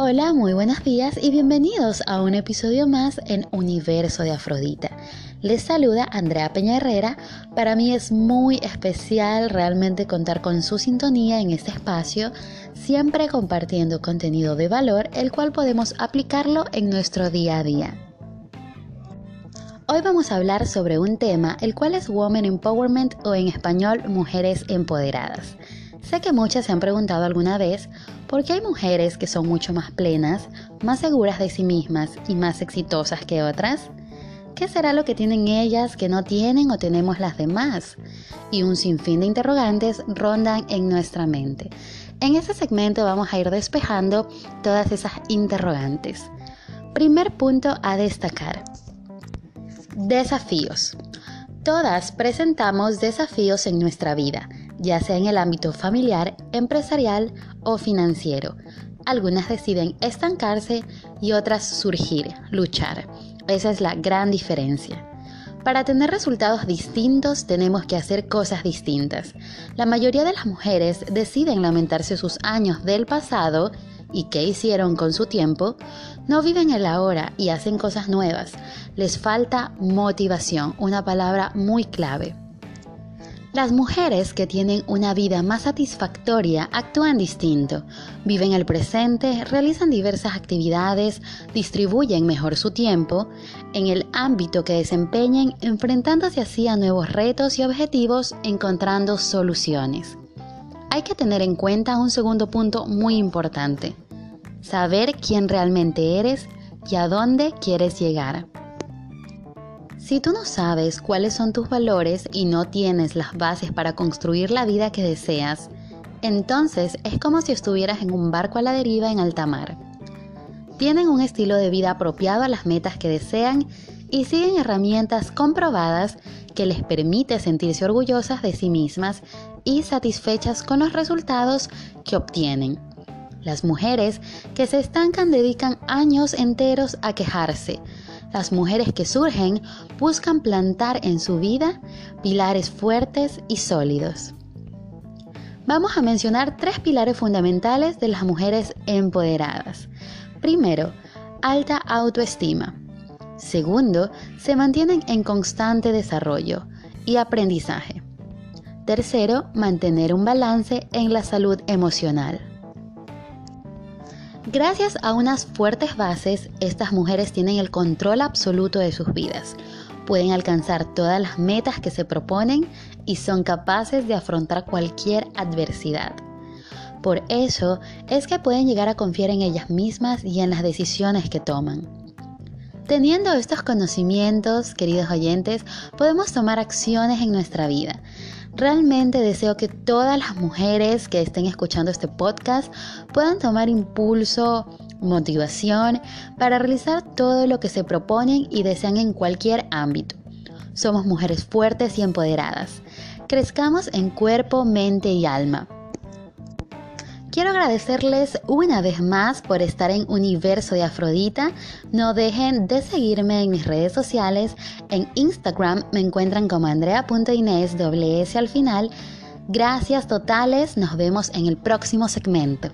Hola, muy buenos días y bienvenidos a un episodio más en Universo de Afrodita. Les saluda Andrea Peña Herrera. Para mí es muy especial realmente contar con su sintonía en este espacio, siempre compartiendo contenido de valor, el cual podemos aplicarlo en nuestro día a día. Hoy vamos a hablar sobre un tema, el cual es Woman Empowerment o en español Mujeres Empoderadas. Sé que muchas se han preguntado alguna vez por qué hay mujeres que son mucho más plenas, más seguras de sí mismas y más exitosas que otras. ¿Qué será lo que tienen ellas que no tienen o tenemos las demás? Y un sinfín de interrogantes rondan en nuestra mente. En este segmento vamos a ir despejando todas esas interrogantes. Primer punto a destacar. Desafíos. Todas presentamos desafíos en nuestra vida ya sea en el ámbito familiar, empresarial o financiero. Algunas deciden estancarse y otras surgir, luchar. Esa es la gran diferencia. Para tener resultados distintos tenemos que hacer cosas distintas. La mayoría de las mujeres deciden lamentarse sus años del pasado y qué hicieron con su tiempo, no viven el ahora y hacen cosas nuevas. Les falta motivación, una palabra muy clave. Las mujeres que tienen una vida más satisfactoria actúan distinto, viven el presente, realizan diversas actividades, distribuyen mejor su tiempo en el ámbito que desempeñen, enfrentándose así a nuevos retos y objetivos, encontrando soluciones. Hay que tener en cuenta un segundo punto muy importante, saber quién realmente eres y a dónde quieres llegar. Si tú no sabes cuáles son tus valores y no tienes las bases para construir la vida que deseas, entonces es como si estuvieras en un barco a la deriva en alta mar. Tienen un estilo de vida apropiado a las metas que desean y siguen herramientas comprobadas que les permite sentirse orgullosas de sí mismas y satisfechas con los resultados que obtienen. Las mujeres que se estancan dedican años enteros a quejarse, las mujeres que surgen buscan plantar en su vida pilares fuertes y sólidos. Vamos a mencionar tres pilares fundamentales de las mujeres empoderadas. Primero, alta autoestima. Segundo, se mantienen en constante desarrollo y aprendizaje. Tercero, mantener un balance en la salud emocional. Gracias a unas fuertes bases, estas mujeres tienen el control absoluto de sus vidas. Pueden alcanzar todas las metas que se proponen y son capaces de afrontar cualquier adversidad. Por eso es que pueden llegar a confiar en ellas mismas y en las decisiones que toman. Teniendo estos conocimientos, queridos oyentes, podemos tomar acciones en nuestra vida. Realmente deseo que todas las mujeres que estén escuchando este podcast puedan tomar impulso, motivación para realizar todo lo que se proponen y desean en cualquier ámbito. Somos mujeres fuertes y empoderadas. Crezcamos en cuerpo, mente y alma. Quiero agradecerles una vez más por estar en Universo de Afrodita. No dejen de seguirme en mis redes sociales. En Instagram me encuentran como andrea.inés al final. Gracias totales. Nos vemos en el próximo segmento.